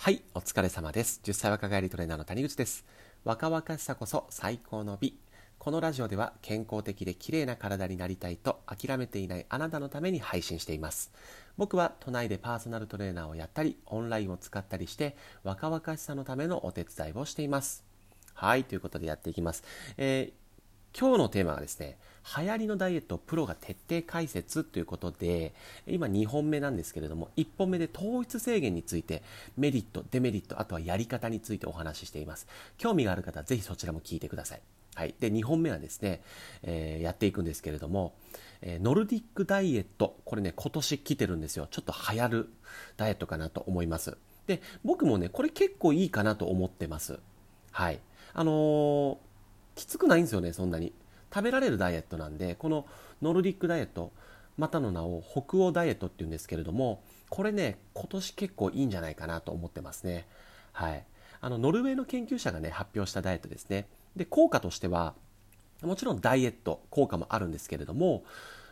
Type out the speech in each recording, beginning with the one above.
はい、お疲れ様です。10歳若返りトレーナーの谷口です。若々しさこそ最高の美。このラジオでは健康的で綺麗な体になりたいと諦めていないあなたのために配信しています。僕は都内でパーソナルトレーナーをやったり、オンラインを使ったりして若々しさのためのお手伝いをしています。はい、ということでやっていきます。えー今日のテーマはですね、流行りのダイエットをプロが徹底解説ということで、今2本目なんですけれども、1本目で糖質制限について、メリット、デメリット、あとはやり方についてお話ししています。興味がある方はぜひそちらも聞いてください。はい。で、2本目はですね、えーやっていくんですけれども、えーノルディックダイエット、これね、今年来てるんですよ。ちょっと流行るダイエットかなと思います。で、僕もね、これ結構いいかなと思ってます。はい。あのーきつくないんですよね、そんなに。食べられるダイエットなんで、このノルディックダイエット、またの名を北欧ダイエットっていうんですけれども、これね、今年結構いいんじゃないかなと思ってますね。はい。あの、ノルウェーの研究者がね、発表したダイエットですね。で、効果としては、もちろんダイエット効果もあるんですけれども、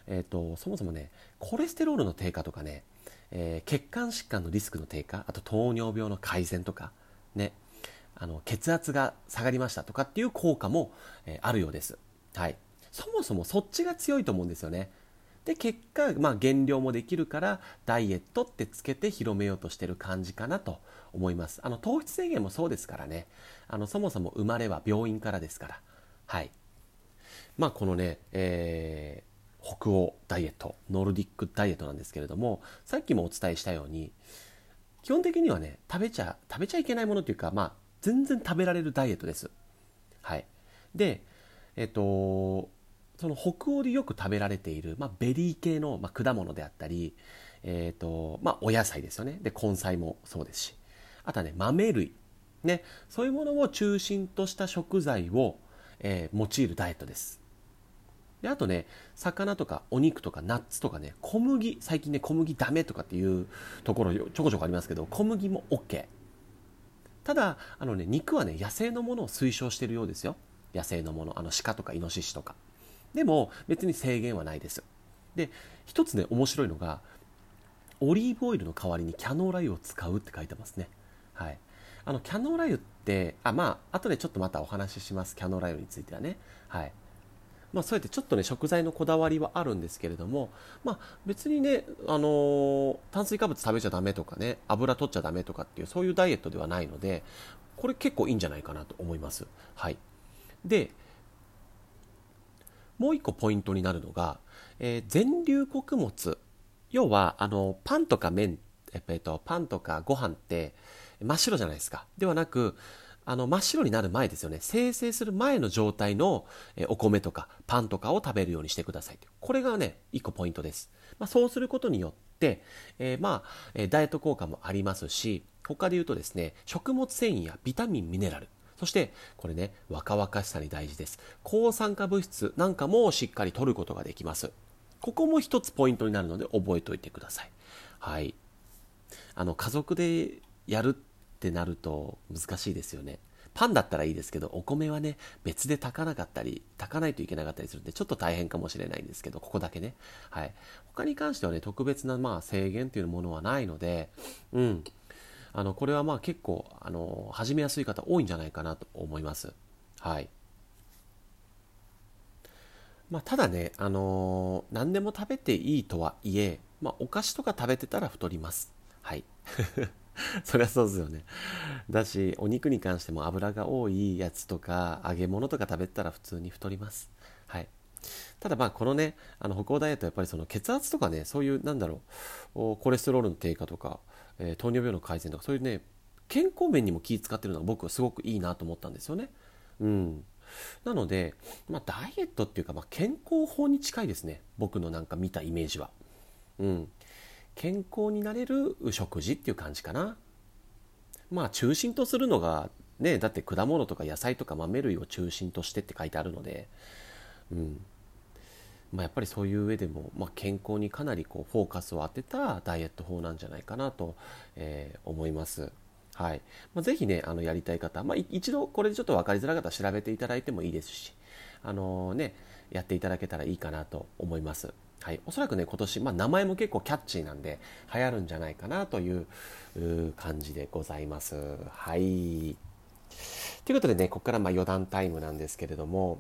えっ、と、そもそもね、コレステロールの低下とかね、えー血管疾患のリスクの低下、あと糖尿病の改善とか、ね、あの血圧が下がりましたとかっていう効果も、えあるようです。はい。そもそもそっちが強いと思うんですよね。で、結果、まあ減量もできるから、ダイエットってつけて広めようとしてる感じかなと思います。あの、糖質制限もそうですからね。あの、そもそも生まれは病院からですから。はい。まあこのね、えー北欧ダイエット、ノルディックダイエットなんですけれども、さっきもお伝えしたように、基本的にはね、食べちゃ、食べちゃいけないものというか、まあ、全然食べられるダイエットです。はい。で、えっと、その北欧でよく食べられている、まあ、ベリー系の、まあ、果物であったり、えっと、まあ、お野菜ですよね。で、根菜もそうですし。あとはね、豆類。ね、そういうものを中心とした食材を、えー用いるダイエットです。で、あとね、魚とかお肉とかナッツとかね、小麦、最近ね、小麦ダメとかっていうところちょこちょこありますけど、小麦も OK。ただ、あのね、肉はね、野生のものを推奨しているようですよ。野生のもの、あの鹿とかイノシシとか。でも、別に制限はないです。で、一つね、面白いのが、オリーブオイルの代わりにキャノーラ油を使うって書いてますね。はい。あの、キャノーラ油って、あ、まあ、後でちょっとまたお話しします。キャノーラ油についてはね。はい。まあ、そうやってちょっとね、食材のこだわりはあるんですけれども、まあ、別にね、あのー炭水化物食べちゃダメとかね、油取っちゃダメとかっていう、そういうダイエットではないので、これ結構いいんじゃないかなと思います。はい。で、もう一個ポイントになるのが、えー全粒穀物。要は、あの、パンとか麺、えっと、パンとかご飯って真っ白じゃないですか。ではなく、あの、真っ白になる前ですよね。生成する前の状態のお米とかパンとかを食べるようにしてください。これがね、一個ポイントです。まあ、そうすることによって、えーまあ、ダイエット効果もありますし、他で言うとですね、食物繊維やビタミン、ミネラル、そして、これね、若々しさに大事です。抗酸化物質なんかもしっかり取ることができます。ここも一つポイントになるので覚えておいてください。はい。あの、家族でやるってなると難しいですよね。パンだったらいいですけど、お米はね、別で炊かなかったり、炊かないといけなかったりするんで、ちょっと大変かもしれないんですけど、ここだけね。はい。他に関してはね、特別な、まあ、制限というものはないので、うん。あの、これはまあ結構、あの、始めやすい方多いんじゃないかなと思います。はい。まあ、ただね、あのー何でも食べていいとはいえ、まあ、お菓子とか食べてたら太ります。はい。そりゃそうですよね。だし、お肉に関しても油が多いやつとか、揚げ物とか食べたら普通に太ります。はい。ただまあ、このね、あの、歩行ダイエットやっぱりその血圧とかね、そういう、なんだろう、コレステロールの低下とか、えー糖尿病の改善とか、そういうね、健康面にも気使ってるのが僕はすごくいいなと思ったんですよね。うん。なので、まあ、ダイエットっていうか、まあ、健康法に近いですね。僕のなんか見たイメージは。うん。健康になれる食事っていう感じかな。まあ、中心とするのが、ね、だって果物とか野菜とか豆類を中心としてって書いてあるので、うん。まあ、やっぱりそういう上でも、まあ、健康にかなりこうフォーカスを当てたダイエット法なんじゃないかなと、えー思います。はい。まあ、ぜひね、あの、やりたい方、まあ、一度これでちょっと分かりづらかったら調べていただいてもいいですし、あのね、やっていただけたらいいかなと思います。はい、おそらくね今年、まあ、名前も結構キャッチーなんで流行るんじゃないかなという感じでございます。はいということでねここからまあ余談タイムなんですけれども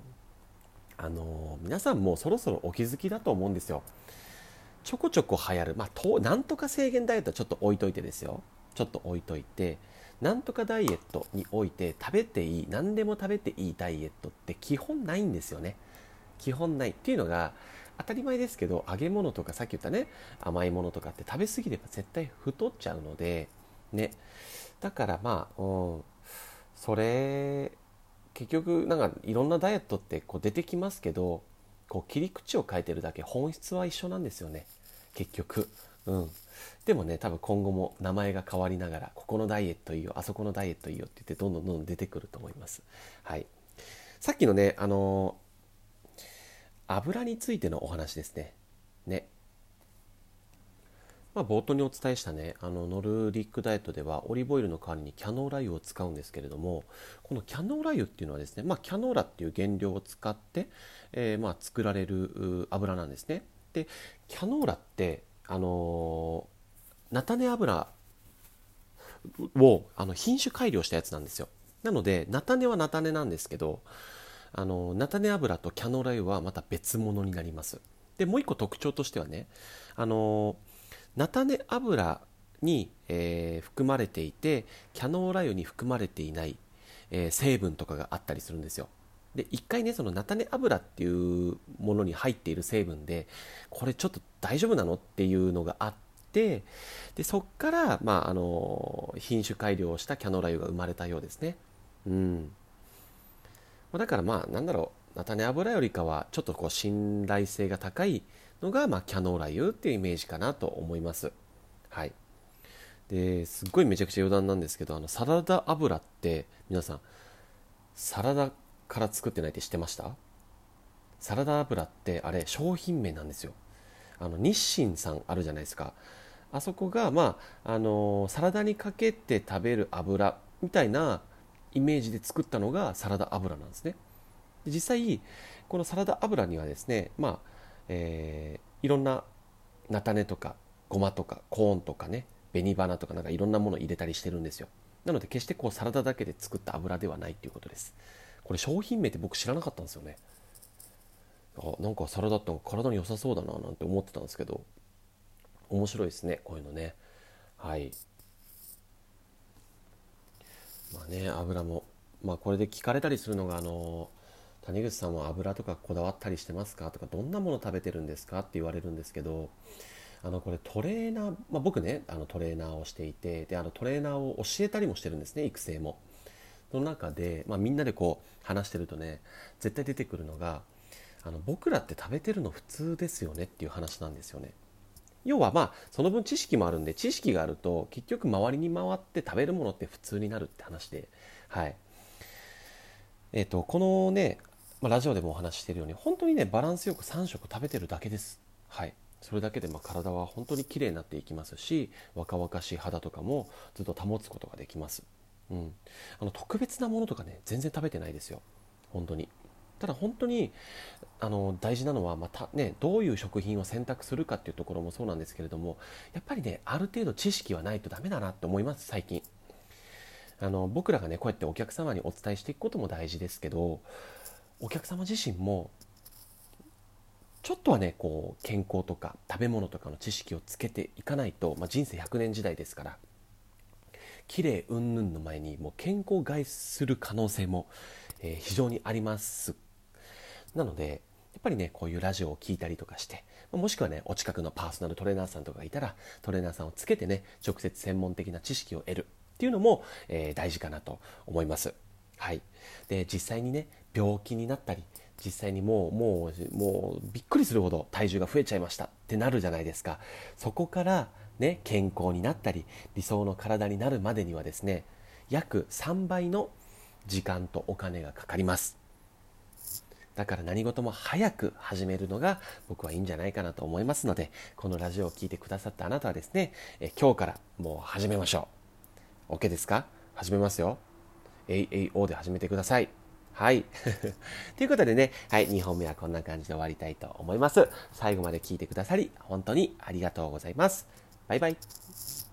あのー、皆さんもそろそろお気づきだと思うんですよ。ちょこちょこ流行る、まあ、となんとか制限ダイエットはちょっと置いといてですよちょっと置いといてなんとかダイエットにおいて食べていい何でも食べていいダイエットって基本ないんですよね基本ないっていうのが当たり前ですけど揚げ物とかさっき言ったね甘いものとかって食べ過ぎれば絶対太っちゃうのでね。だからまあ、うん、それ結局なんかいろんなダイエットってこう出てきますけどこう切り口を変えてるだけ本質は一緒なんですよね。結局。うん。でもね多分今後も名前が変わりながらここのダイエットいいよあそこのダイエットいいよって言ってどんどんどんどん出てくると思います。はい。さっきのねあの油についてのお話ですね。ね。まあ、冒頭にお伝えしたね、あのノルディックダイエットではオリーブオイルの代わりにキャノーラ油を使うんですけれども、このキャノーラ油っていうのはですね、まあ、キャノーラっていう原料を使って、えー、まあ作られる油なんですね。で、キャノーラって、あのー、菜種油をあの品種改良したやつなんですよ。なので、菜種は菜種なんですけど、あの菜種油とキャノーラ油はまた別物になります。でもう一個特徴としてはねあの菜種油に、えー、含まれていてキャノーラ油に含まれていない、えー、成分とかがあったりするんですよ。で一回ねその菜種油っていうものに入っている成分でこれちょっと大丈夫なのっていうのがあってでそっから、まあ、あの品種改良をしたキャノーラ油が生まれたようですね。うん。だからまあなんだろう。菜種油よりかはちょっとこう信頼性が高いのが、まあ、キャノーラ油っていうイメージかなと思います。はい。ですっごいめちゃくちゃ余談なんですけどあのサラダ油って皆さんサラダから作ってないって知ってました？サラダ油ってあれ商品名なんですよ。あの日清さんあるじゃないですか。あそこがまああのサラダにかけて食べる油みたいなイメージで作ったのがサラダ油なんですね。実際このサラダ油にはですねまあ、えー、いろんな菜種とかごまとかコーンとかね紅花とかなんかいろんなもの入れたりしてるんですよ。なので決してこうサラダだけで作った油ではないっていうことです。これ商品名って僕知らなかったんですよね。あなんかサラダって体に良さそうだななんて思ってたんですけど。面白いですねこういうのね。はい。まあね油もまあこれで聞かれたりするのがあの谷口さんは油とかこだわったりしてますか？とかどんなもの食べてるんですか？って言われるんですけどあのこれトレーナー、まあ、僕ねあのトレーナーをしていてであのトレーナーを教えたりもしてるんですね育成も。その中で、まあ、みんなでこう話してるとね絶対出てくるのがあの僕らって食べてるの普通ですよねっていう話なんですよね。要はまあその分知識もあるんで知識があると結局周りに回って食べるものって普通になるって話ではい。えっ、とこのね、まあ、ラジオでもお話ししてるように本当にねバランスよく3食食べてるだけです。はい。それだけでま体は本当に綺麗になっていきますし若々しい肌とかもずっと保つことができます、うん、あの特別なものとかね全然食べてないですよ。本当に。ただ本当にあの大事なのはまた、ね、どういう食品を選択するかっていうところもそうなんですけれどもやっぱりねある程度知識はないとダメだなって思います最近。あの僕らがねこうやってお客様にお伝えしていくことも大事ですけどお客様自身もちょっとはねこう健康とか食べ物とかの知識をつけていかないと、まあ、人生100年時代ですから綺麗云々の前にもう健康害する可能性も、えー、非常にありますなので、やっぱりね、こういうラジオを聴いたりとかして、もしくはね、お近くのパーソナルトレーナーさんとかがいたら、トレーナーさんをつけてね、直接専門的な知識を得るっていうのも、えー、大事かなと思います。はい。で、実際にね、病気になったり、実際にもう、もう、もう、びっくりするほど体重が増えちゃいましたってなるじゃないですか。そこから、ね、健康になったり、理想の体になるまでにはですね、約3倍の時間とお金がかかります。だから何事も早く始めるのが僕はいいんじゃないかなと思いますので、このラジオを聴いてくださったあなたはですね、え今日からもう始めましょう。OK ですか？始めますよ。AAO で始めてください。はい。ということでね、はい、2本目はこんな感じで終わりたいと思います。最後まで聞いてくださり、本当にありがとうございます。バイバイ。